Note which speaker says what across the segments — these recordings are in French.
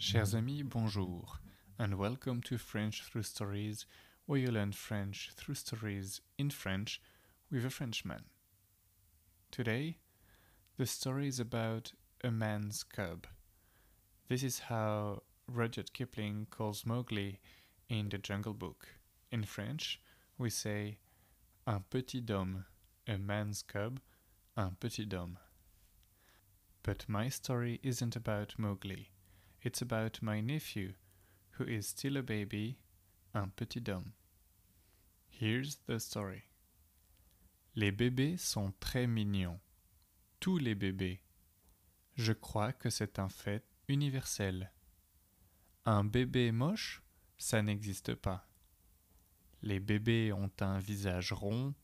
Speaker 1: Chers amis, bonjour, and welcome to French Through Stories, where you learn French through stories in French with a Frenchman. Today, the story is about a man's cub. This is how Rudyard Kipling calls Mowgli in the Jungle Book. In French, we say un petit homme, a man's cub, un petit homme. But my story isn't about Mowgli. It's about my nephew, who is still a baby, un petit homme. Here's the story. Les bébés sont très mignons. Tous les bébés. Je crois que c'est un fait universel. Un bébé moche, ça n'existe pas. Les bébés ont un visage rond,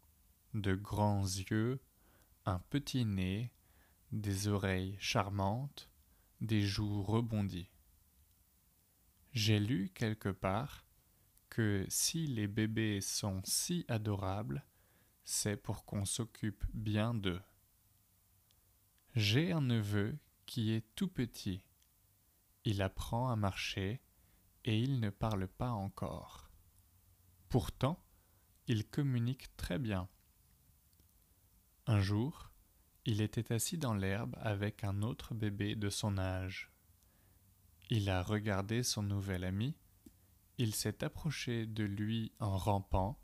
Speaker 1: de grands yeux, un petit nez, des oreilles charmantes, des joues rebondies. J'ai lu quelque part que si les bébés sont si adorables, c'est pour qu'on s'occupe bien d'eux. J'ai un neveu qui est tout petit. Il apprend à marcher et il ne parle pas encore. Pourtant, il communique très bien. Un jour, il était assis dans l'herbe avec un autre bébé de son âge. Il a regardé son nouvel ami, il s'est approché de lui en rampant,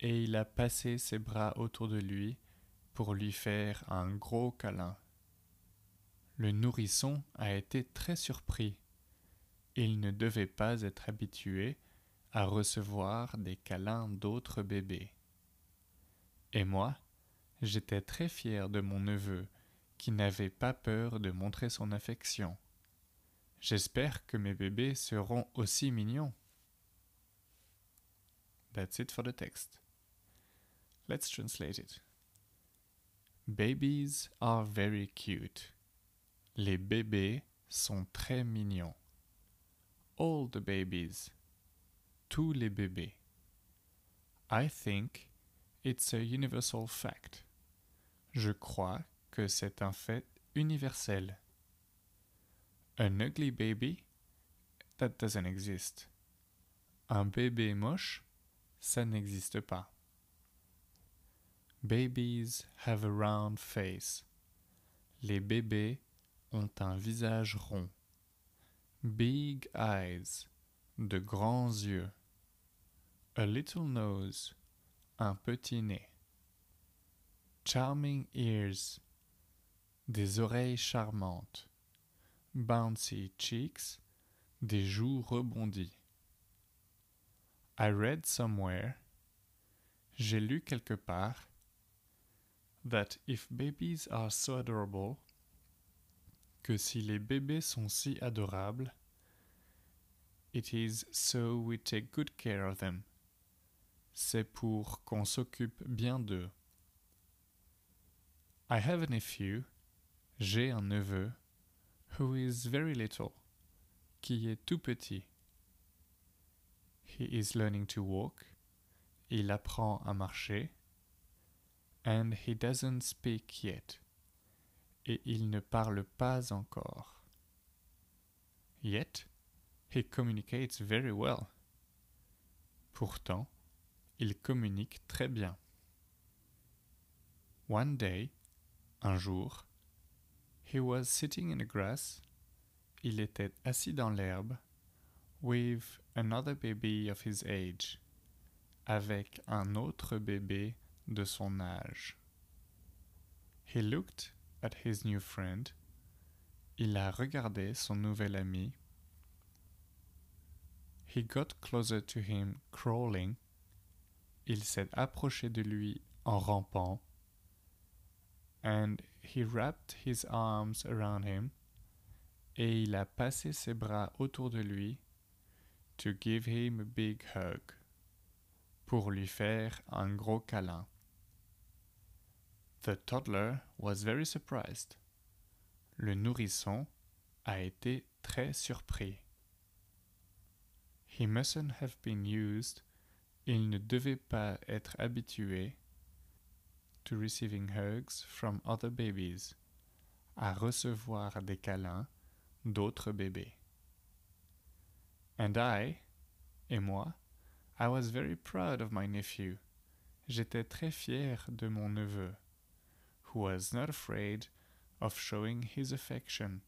Speaker 1: et il a passé ses bras autour de lui pour lui faire un gros câlin. Le nourrisson a été très surpris. Il ne devait pas être habitué à recevoir des câlins d'autres bébés. Et moi, J'étais très fier de mon neveu, qui n'avait pas peur de montrer son affection. J'espère que mes bébés seront aussi mignons. That's it for the text. Let's translate it. Babies are very cute. Les bébés sont très mignons. All the babies. Tous les bébés. I think it's a universal fact. Je crois que c'est un fait universel. An ugly baby? That doesn't exist. Un bébé moche? Ça n'existe pas. Babies have a round face. Les bébés ont un visage rond. Big eyes. De grands yeux. A little nose. Un petit nez. Charming ears, des oreilles charmantes. Bouncy cheeks, des joues rebondies. I read somewhere, j'ai lu quelque part, that if babies are so adorable, que si les bébés sont si adorables, it is so we take good care of them. C'est pour qu'on s'occupe bien d'eux. I have a nephew, j'ai un neveu, who is very little, qui est tout petit. He is learning to walk, il apprend à marcher, and he doesn't speak yet, et il ne parle pas encore. Yet, he communicates very well. Pourtant, il communique très bien. One day, un jour, he was sitting in the grass, il était assis dans l'herbe, with another baby of his age, avec un autre bébé de son âge. He looked at his new friend, il a regardé son nouvel ami. He got closer to him crawling, il s'est approché de lui en rampant and he wrapped his arms around him, et il a passé ses bras autour de lui, to give him a big hug, pour lui faire un gros câlin. The toddler was very surprised. Le nourrisson a été très surpris. He mustn't have been used. Il ne devait pas être habitué to receiving hugs from other babies, à recevoir des câlins d'autres bébés. And I, et moi, I was very proud of my nephew. J'étais très fier de mon neveu, who was not afraid of showing his affection,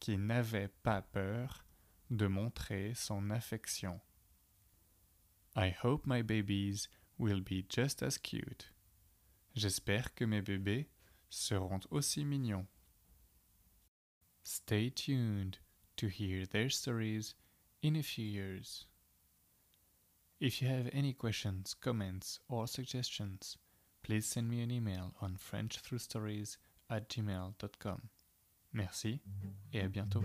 Speaker 1: qui n'avait pas peur de montrer son affection. I hope my babies will be just as cute. J'espère que mes bébés seront aussi mignons. Stay tuned to hear their stories in a few years. If you have any questions, comments, or suggestions, please send me an email on frenchthroughstories at gmail.com. Merci et à bientôt.